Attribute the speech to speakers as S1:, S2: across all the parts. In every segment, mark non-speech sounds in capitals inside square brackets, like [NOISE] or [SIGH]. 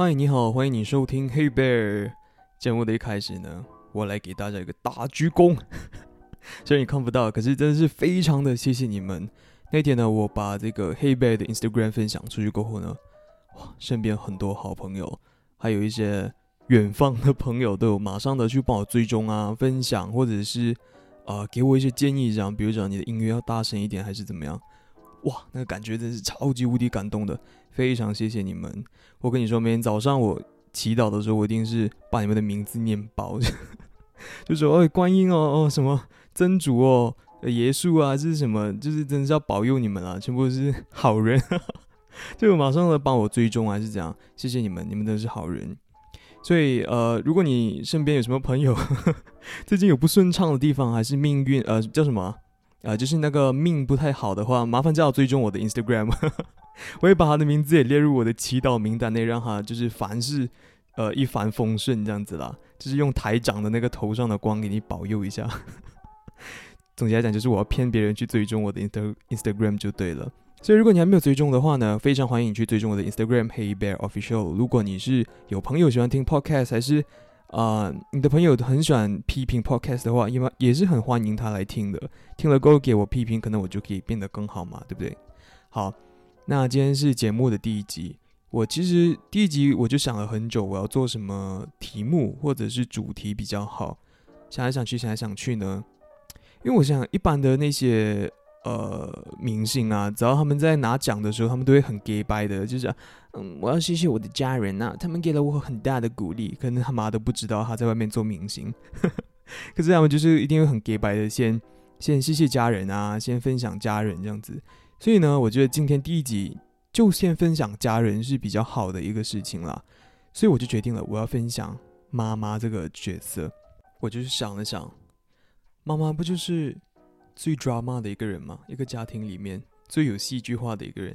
S1: 嗨，你好，欢迎你收听《Hey Bear》节目的一开始呢，我来给大家一个大鞠躬。虽然你看不到，可是真的是非常的谢谢你们。那天呢，我把这个《Hey Bear》的 Instagram 分享出去过后呢，哇，身边很多好朋友，还有一些远方的朋友都有马上的去帮我追踪啊、分享，或者是啊给我一些建议，这样，比如讲你的音乐要大声一点，还是怎么样。哇，那个感觉真是超级无敌感动的，非常谢谢你们。我跟你说，每天早上我祈祷的时候，我一定是把你们的名字念爆，[LAUGHS] 就说哎，观音哦哦，什么真主哦，耶稣啊，这是什么？就是真的是要保佑你们啊，全部都是好人，[LAUGHS] 就马上来帮我追踪还是怎样，谢谢你们，你们都是好人。所以呃，如果你身边有什么朋友 [LAUGHS] 最近有不顺畅的地方，还是命运呃叫什么？啊就是那个命不太好的话，麻烦叫我追踪我的 Instagram，[LAUGHS] 我会把他的名字也列入我的祈祷名单内，让他就是凡事呃一帆风顺这样子啦，就是用台长的那个头上的光给你保佑一下。[LAUGHS] 总结来讲，就是我要骗别人去追踪我的 Insta Instagram 就对了。所以如果你还没有追踪的话呢，非常欢迎你去追踪我的 Instagram Hey Bear Official。如果你是有朋友喜欢听 Podcast 还是啊，你的朋友很喜欢批评 podcast 的话，因为也是很欢迎他来听的。听了过后给我批评，可能我就可以变得更好嘛，对不对？好，那今天是节目的第一集。我其实第一集我就想了很久，我要做什么题目或者是主题比较好。想来想去，想来想去呢，因为我想一般的那些。呃，明星啊，只要他们在拿奖的时候，他们都会很 gay 拜的，就是我要谢谢我的家人呐，他们给了我很大的鼓励。可能他妈都不知道他在外面做明星，[LAUGHS] 可是他们就是一定会很 gay 拜的，先先谢谢家人啊，先分享家人这样子。所以呢，我觉得今天第一集就先分享家人是比较好的一个事情啦。所以我就决定了，我要分享妈妈这个角色。我就是想了想，妈妈不就是。最 drama 的一个人吗，一个家庭里面最有戏剧化的一个人，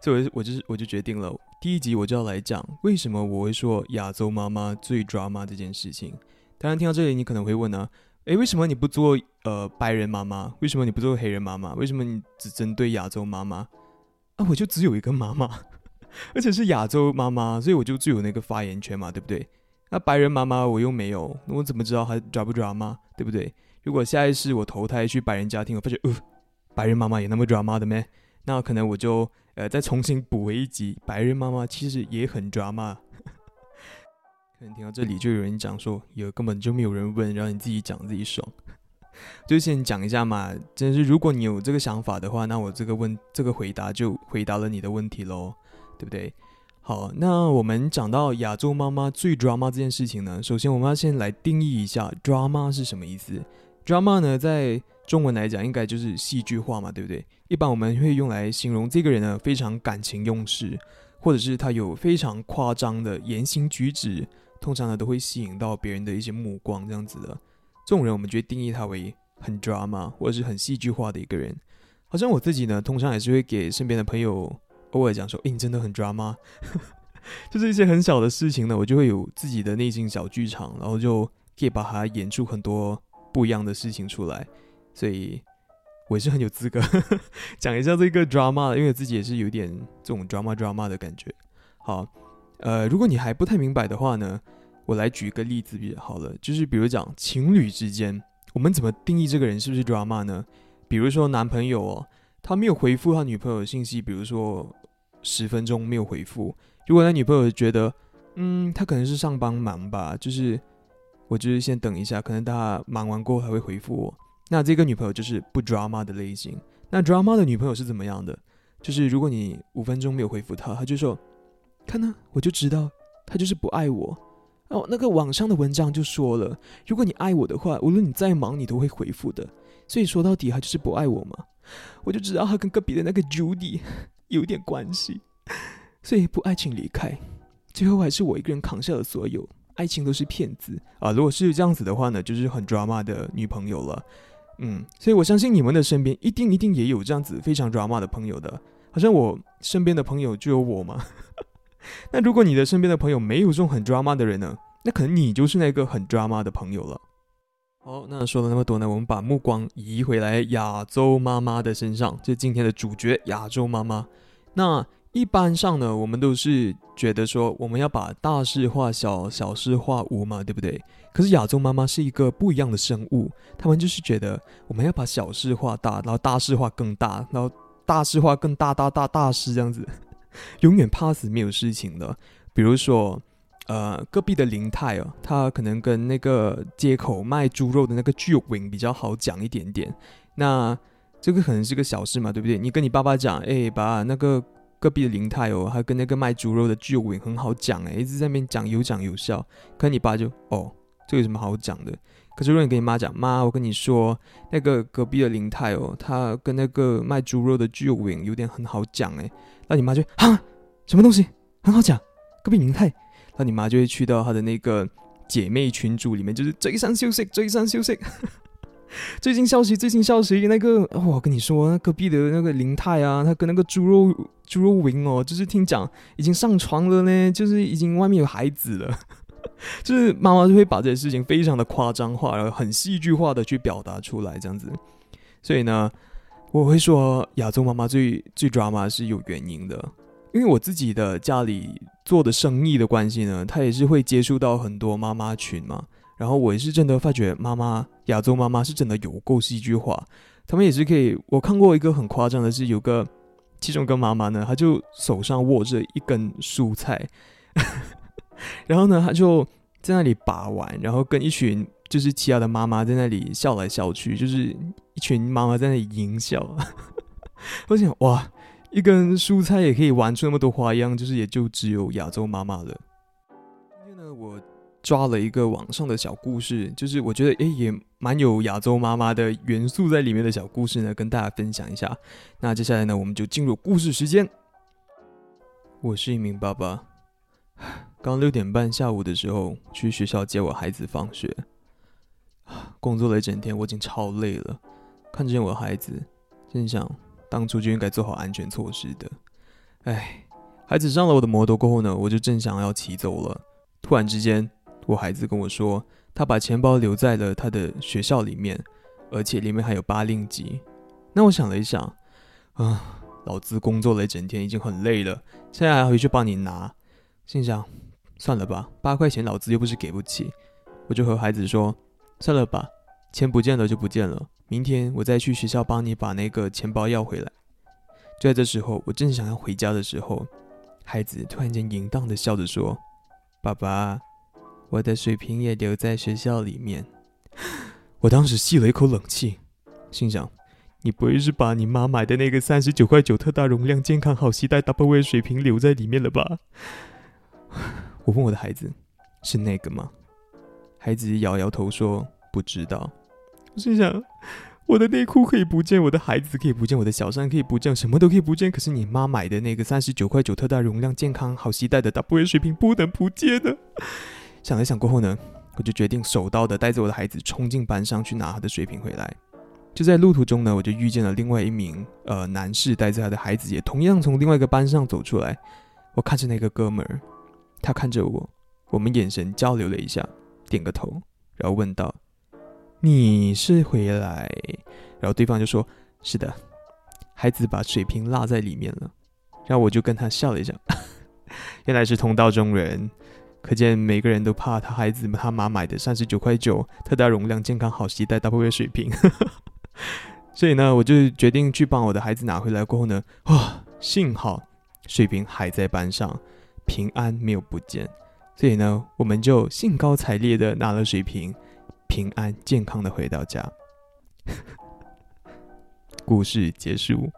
S1: 所以我就是我就决定了，第一集我就要来讲为什么我会说亚洲妈妈最 drama 这件事情。当然听到这里，你可能会问呢，诶，为什么你不做呃白人妈妈？为什么你不做黑人妈妈？为什么你只针对亚洲妈妈？啊，我就只有一个妈妈，[LAUGHS] 而且是亚洲妈妈，所以我就最有那个发言权嘛，对不对？那白人妈妈我又没有，那我怎么知道她抓不抓吗？对不对？如果下一世我投胎去白人家庭，我发觉，呃，白人妈妈也那么 drama 的咩？那可能我就呃再重新补回一集，白日妈妈其实也很 drama。[LAUGHS] 可能听到这里就有人讲说，有根本就没有人问，让你自己讲自己爽。[LAUGHS] 就先讲一下嘛，真是如果你有这个想法的话，那我这个问这个回答就回答了你的问题喽，对不对？好，那我们讲到亚洲妈妈最 drama 这件事情呢，首先我们要先来定义一下 drama 是什么意思。Drama 呢，在中文来讲，应该就是戏剧化嘛，对不对？一般我们会用来形容这个人呢，非常感情用事，或者是他有非常夸张的言行举止，通常呢都会吸引到别人的一些目光，这样子的。这种人，我们就会定义他为很 drama 或者是很戏剧化的一个人。好像我自己呢，通常也是会给身边的朋友偶尔讲说：“诶，你真的很 drama。[LAUGHS] ”就是一些很小的事情呢，我就会有自己的内心小剧场，然后就可以把它演出很多。不一样的事情出来，所以我也是很有资格 [LAUGHS] 讲一下这个 drama 的，因为自己也是有点这种 drama drama 的感觉。好，呃，如果你还不太明白的话呢，我来举一个例子比较好了，就是比如讲情侣之间，我们怎么定义这个人是不是 drama 呢？比如说男朋友哦，他没有回复他女朋友的信息，比如说十分钟没有回复，如果他女朋友觉得，嗯，他可能是上班忙吧，就是。我就是先等一下，可能他忙完过后还会回复我。那这个女朋友就是不 drama 的类型。那 drama 的女朋友是怎么样的？就是如果你五分钟没有回复她，她就说：“看呢，我就知道他就是不爱我。”哦，那个网上的文章就说了，如果你爱我的话，无论你再忙，你都会回复的。所以说到底，他就是不爱我嘛。我就知道他跟隔壁的那个 Judy 有点关系，所以不爱请离开。最后还是我一个人扛下了所有。爱情都是骗子啊！如果是这样子的话呢，就是很 drama 的女朋友了。嗯，所以我相信你们的身边一定一定也有这样子非常 drama 的朋友的。好像我身边的朋友就有我嘛。[LAUGHS] 那如果你的身边的朋友没有这种很 drama 的人呢，那可能你就是那个很 drama 的朋友了。好，那说了那么多呢，我们把目光移回来亚洲妈妈的身上，就今天的主角亚洲妈妈。那一般上呢，我们都是觉得说我们要把大事化小，小事化无嘛，对不对？可是亚洲妈妈是一个不一样的生物，他们就是觉得我们要把小事化大，然后大事化更大，然后大事化更大大大大事这样子，[LAUGHS] 永远怕死没有事情的。比如说，呃，隔壁的林泰哦，他可能跟那个街口卖猪肉的那个巨文比较好讲一点点，那这个可能是个小事嘛，对不对？你跟你爸爸讲，哎，把那个。隔壁的林泰哦，还跟那个卖猪肉的巨伟很好讲哎，一直在那边讲有讲有笑。可你爸就哦，这有什么好讲的？可是如果你跟你妈讲，妈，我跟你说，那个隔壁的林泰哦，他跟那个卖猪肉的巨伟有点很好讲哎，那你妈就啊，什么东西很好讲？隔壁林泰，那你妈就会去到他的那个姐妹群组里面，就是追上休息，追上休息。[LAUGHS] [LAUGHS] 最近消息，最近消息，那个我跟你说，那隔壁的那个林泰啊，他跟那个猪肉猪肉云哦，就是听讲已经上床了呢，就是已经外面有孩子了，[LAUGHS] 就是妈妈就会把这些事情非常的夸张化，然后很戏剧化的去表达出来，这样子。所以呢，我会说亚洲妈妈最最 drama 是有原因的，因为我自己的家里做的生意的关系呢，他也是会接触到很多妈妈群嘛。然后我也是真的发觉，妈妈亚洲妈妈是真的有够戏剧化。他们也是可以，我看过一个很夸张的是，有个其中一个妈妈呢，她就手上握着一根蔬菜，[LAUGHS] 然后呢，她就在那里把玩，然后跟一群就是其他的妈妈在那里笑来笑去，就是一群妈妈在那里淫笑。[LAUGHS] 我想，哇，一根蔬菜也可以玩出那么多花样，就是也就只有亚洲妈妈了。今天呢，我。抓了一个网上的小故事，就是我觉得诶也蛮有亚洲妈妈的元素在里面的小故事呢，跟大家分享一下。那接下来呢，我们就进入故事时间。我是一名爸爸，刚六点半下午的时候去学校接我孩子放学，工作了一整天，我已经超累了。看见我孩子，心想当初就应该做好安全措施的。哎，孩子上了我的摩托过后呢，我就正想要骑走了，突然之间。我孩子跟我说，他把钱包留在了他的学校里面，而且里面还有八令吉。那我想了一想，啊，老子工作了一整天，已经很累了，现在还回去帮你拿，心想，算了吧，八块钱老子又不是给不起。我就和孩子说，算了吧，钱不见了就不见了，明天我再去学校帮你把那个钱包要回来。就在这时候，我正想要回家的时候，孩子突然间淫荡的笑着说：“爸爸。”我的水瓶也留在学校里面，我当时吸了一口冷气，心想：你不会是把你妈买的那个三十九块九特大容量、健康好携带 W 水瓶留在里面了吧？[SIGHS] 我问我的孩子：是那个吗？孩子摇摇头说：不知道。我心想：我的内裤可以不见，我的孩子可以不见，我的小三可以不见，什么都可以不见，可是你妈买的那个三十九块九特大容量、健康好携带的 Double A 水瓶不能不见的。想了想过后呢，我就决定手刀的带着我的孩子冲进班上去拿他的水瓶回来。就在路途中呢，我就遇见了另外一名呃男士带着他的孩子，也同样从另外一个班上走出来。我看着那个哥们儿，他看着我，我们眼神交流了一下，点个头，然后问道：“你是回来？”然后对方就说：“是的。”孩子把水瓶落在里面了，然后我就跟他笑了一下，[LAUGHS] 原来是同道中人。可见每个人都怕他孩子他妈买的三十九块九特大容量健康好携带 double 水瓶，[LAUGHS] 所以呢，我就决定去帮我的孩子拿回来。过后呢，哇，幸好水瓶还在班上，平安没有不见。所以呢，我们就兴高采烈的拿了水瓶，平安健康的回到家。[LAUGHS] 故事结束。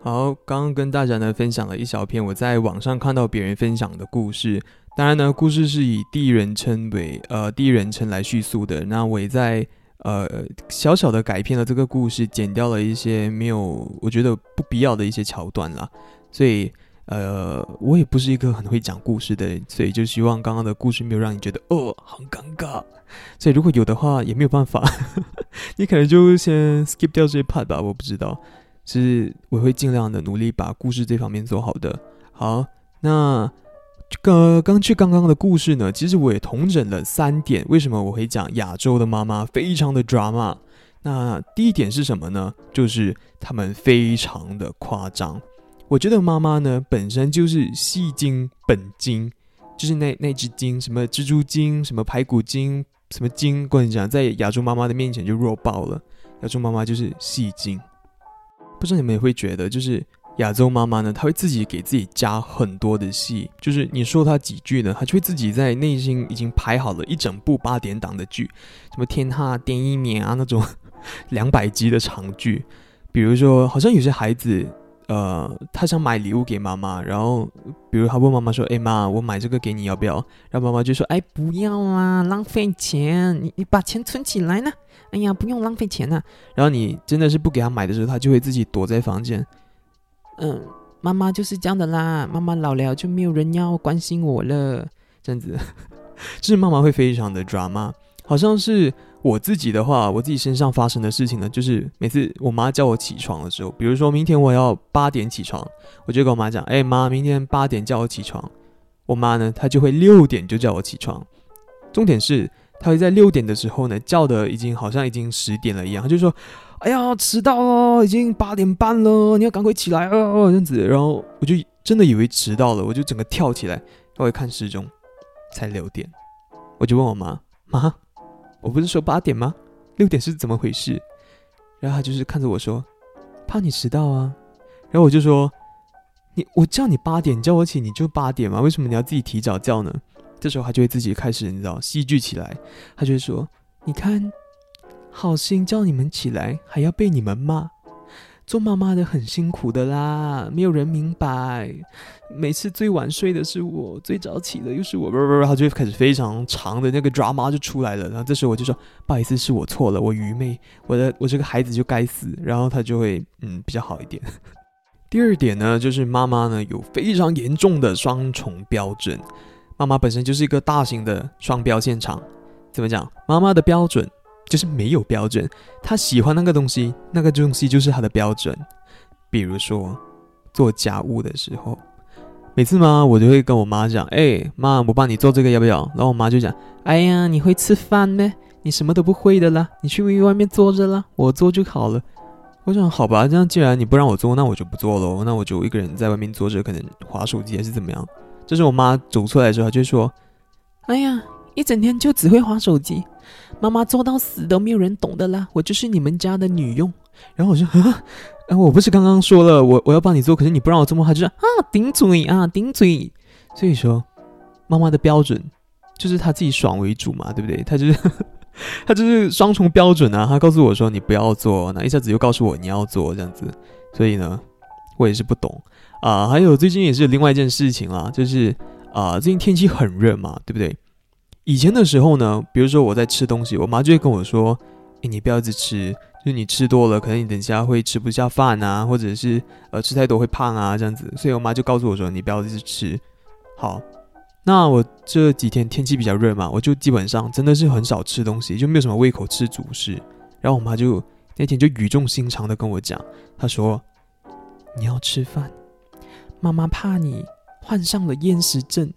S1: 好，刚刚跟大家呢分享了一小篇我在网上看到别人分享的故事。当然呢，故事是以第一人称为呃第一人称来叙述的。那我也在呃小小的改编了这个故事，剪掉了一些没有我觉得不必要的一些桥段啦。所以呃我也不是一个很会讲故事的人，所以就希望刚刚的故事没有让你觉得哦很尴尬。所以如果有的话也没有办法，[LAUGHS] 你可能就先 skip 掉这一 part 吧。我不知道，是我会尽量的努力把故事这方面做好的。好，那。刚刚去刚刚的故事呢，其实我也同整了三点。为什么我会讲亚洲的妈妈非常的 drama？那第一点是什么呢？就是他们非常的夸张。我觉得妈妈呢本身就是戏精本精，就是那那只精，什么蜘蛛精，什么排骨精，什么精，跟你讲，在亚洲妈妈的面前就弱爆了。亚洲妈妈就是戏精，不知道你们也会觉得，就是亚洲妈妈呢，她会自己给自己加很多的戏，就是你说她几句呢，她就会自己在内心已经排好了一整部八点档的剧，什么天塌电一年啊那种两百集的长剧，比如说好像有些孩子。呃，他想买礼物给妈妈，然后，比如他问妈妈说：“哎妈，我买这个给你，要不要？”然后妈妈就说：“哎，不要啦，浪费钱，你你把钱存起来呢。哎呀，不用浪费钱呐。”然后你真的是不给他买的时候，他就会自己躲在房间。嗯，妈妈就是这样的啦，妈妈老了就没有人要关心我了，这样子，就 [LAUGHS] 是妈妈会非常的 drama，好像是。我自己的话，我自己身上发生的事情呢，就是每次我妈叫我起床的时候，比如说明天我要八点起床，我就跟我妈讲：“哎妈，明天八点叫我起床。”我妈呢，她就会六点就叫我起床。重点是，她会在六点的时候呢，叫的已经好像已经十点了一样，她就说：“哎呀，迟到了，已经八点半了，你要赶快起来啊！”这样子，然后我就真的以为迟到了，我就整个跳起来，我一看时钟，才六点，我就问我妈：“妈。”我不是说八点吗？六点是怎么回事？然后他就是看着我说：“怕你迟到啊。”然后我就说：“你我叫你八点叫我起，你就八点嘛？为什么你要自己提早叫呢？”这时候他就会自己开始你知道戏剧起来，他就会说：“你看，好心叫你们起来，还要被你们骂。”做妈妈的很辛苦的啦，没有人明白。每次最晚睡的是我，最早起的又是我，不不不，他就开始非常长的那个 drama 就出来了。然后这时候我就说：“不好意思，是我错了，我愚昧，我的我这个孩子就该死。”然后他就会嗯比较好一点。第二点呢，就是妈妈呢有非常严重的双重标准。妈妈本身就是一个大型的双标现场。怎么讲？妈妈的标准。就是没有标准，他喜欢那个东西，那个东西就是他的标准。比如说做家务的时候，每次嘛，我就会跟我妈讲：“哎，妈，我帮你做这个要不要？”然后我妈就讲：“哎呀，你会吃饭咩？你什么都不会的啦，你去外面坐着啦，我做就好了。”我想好吧，这样既然你不让我做，那我就不做喽，那我就一个人在外面坐着，可能划手机还是怎么样。这是我妈走出来的时候，就说：“哎呀。”一整天就只会划手机，妈妈做到死都没有人懂的啦。我就是你们家的女佣。然后我就啊，我不是刚刚说了我我要帮你做，可是你不让我做吗？他就说啊，顶嘴啊，顶嘴。所以说，妈妈的标准就是她自己爽为主嘛，对不对？她就是 [LAUGHS] 她就是双重标准啊。她告诉我说你不要做，那一下子又告诉我你要做这样子。所以呢，我也是不懂啊。还有最近也是另外一件事情啊，就是啊，最近天气很热嘛，对不对？以前的时候呢，比如说我在吃东西，我妈就会跟我说：“诶，你不要一直吃，就是你吃多了，可能你等一下会吃不下饭啊，或者是呃吃太多会胖啊这样子。”所以我妈就告诉我说：“你不要一直吃。”好，那我这几天天气比较热嘛，我就基本上真的是很少吃东西，就没有什么胃口吃主食。然后我妈就那天就语重心长的跟我讲，她说：“你要吃饭，妈妈怕你患上了厌食症。”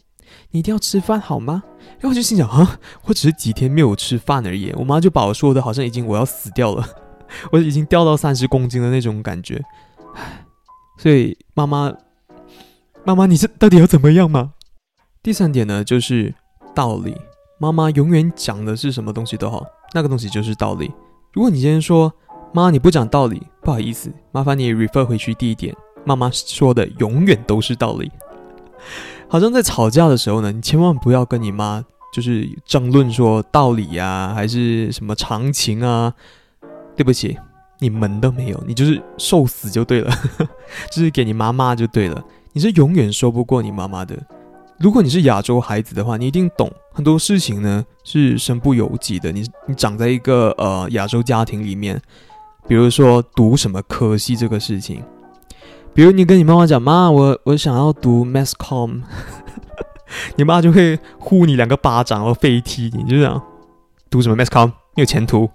S1: 你一定要吃饭好吗？然后我就心想啊，我只是几天没有吃饭而已。我妈就把我说的好像已经我要死掉了，[LAUGHS] 我已经掉到三十公斤的那种感觉。唉，所以妈妈，妈妈，你是到底要怎么样吗？第三点呢，就是道理。妈妈永远讲的是什么东西都好，那个东西就是道理。如果你今天说妈你不讲道理，不好意思，麻烦你 refer 回去第一点，妈妈说的永远都是道理。[LAUGHS] 好像在吵架的时候呢，你千万不要跟你妈就是争论说道理呀，还是什么常情啊。对不起，你门都没有，你就是受死就对了，[LAUGHS] 就是给你妈骂就对了。你是永远说不过你妈妈的。如果你是亚洲孩子的话，你一定懂很多事情呢，是身不由己的。你你长在一个呃亚洲家庭里面，比如说读什么科系这个事情。比如你跟你妈妈讲，妈，我我想要读 mass com，[LAUGHS] 你妈就会呼你两个巴掌，然后飞踢你，就这样。读什么 mass com 没有前途。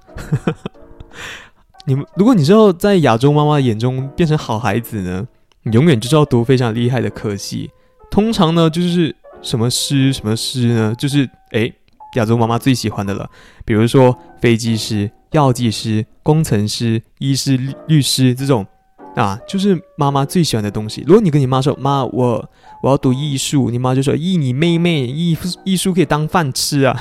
S1: [LAUGHS] 你们如果你知道在亚洲妈妈眼中变成好孩子呢，你永远就是要读非常厉害的科系。通常呢就是什么师什么师呢，就是诶亚洲妈妈最喜欢的了。比如说飞机师、药剂师、工程师、医师、律师这种。啊，就是妈妈最喜欢的东西。如果你跟你妈说：“妈，我我要读艺术”，你妈就说：“艺，你妹妹，艺艺术可以当饭吃啊！”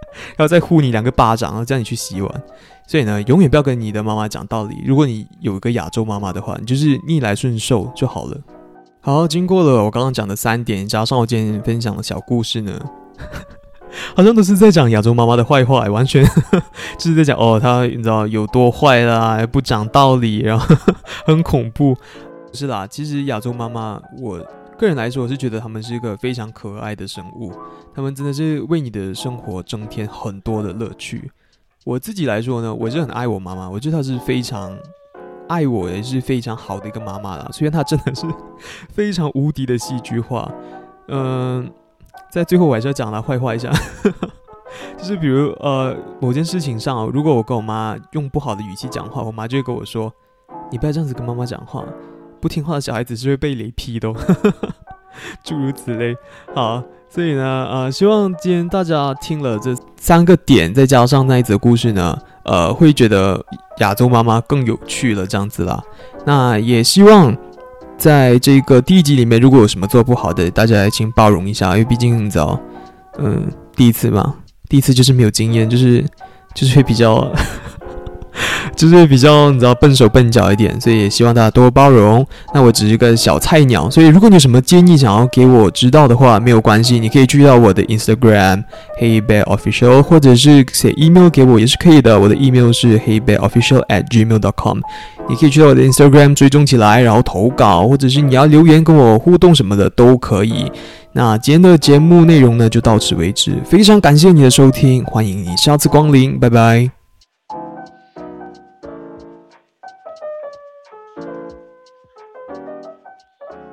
S1: [LAUGHS] 然后再呼你两个巴掌，然后叫你去洗碗。所以呢，永远不要跟你的妈妈讲道理。如果你有一个亚洲妈妈的话，你就是逆来顺受就好了。好，经过了我刚刚讲的三点，加上我今天分享的小故事呢。好像都是在讲亚洲妈妈的坏话，完全 [LAUGHS] 就是在讲哦，她你知道有多坏啦，不讲道理，然后 [LAUGHS] 很恐怖。是啦，其实亚洲妈妈，我个人来说，我是觉得他们是一个非常可爱的生物，他们真的是为你的生活增添很多的乐趣。我自己来说呢，我是很爱我妈妈，我觉得她是非常爱我，也是非常好的一个妈妈啦。虽然她真的是 [LAUGHS] 非常无敌的戏剧化，嗯。在最后，我还是要讲他坏话一下，[LAUGHS] 就是比如呃某件事情上，如果我跟我妈用不好的语气讲话，我妈就会跟我说：“你不要这样子跟妈妈讲话，不听话的小孩子是会被雷劈的。[LAUGHS] ”诸如此类。好，所以呢，呃，希望今天大家听了这三个点，再加上那一则故事呢，呃，会觉得亚洲妈妈更有趣了，这样子啦。那也希望。在这个第一集里面，如果有什么做不好的，大家请包容一下，因为毕竟你知道，嗯，第一次嘛，第一次就是没有经验，就是就是会比较。[LAUGHS] 就是比较你知道笨手笨脚一点，所以也希望大家多包容。那我只是个小菜鸟，所以如果你有什么建议想要给我知道的话，没有关系，你可以去到我的 Instagram Hey Bear Official，或者是写 email 给我也是可以的。我的 email 是 Hey Bear Official at gmail.com。你可以去到我的 Instagram 追踪起来，然后投稿，或者是你要留言跟我互动什么的都可以。那今天的节目内容呢就到此为止，非常感谢你的收听，欢迎你下次光临，拜拜。